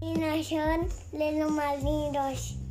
Y no de los marinos.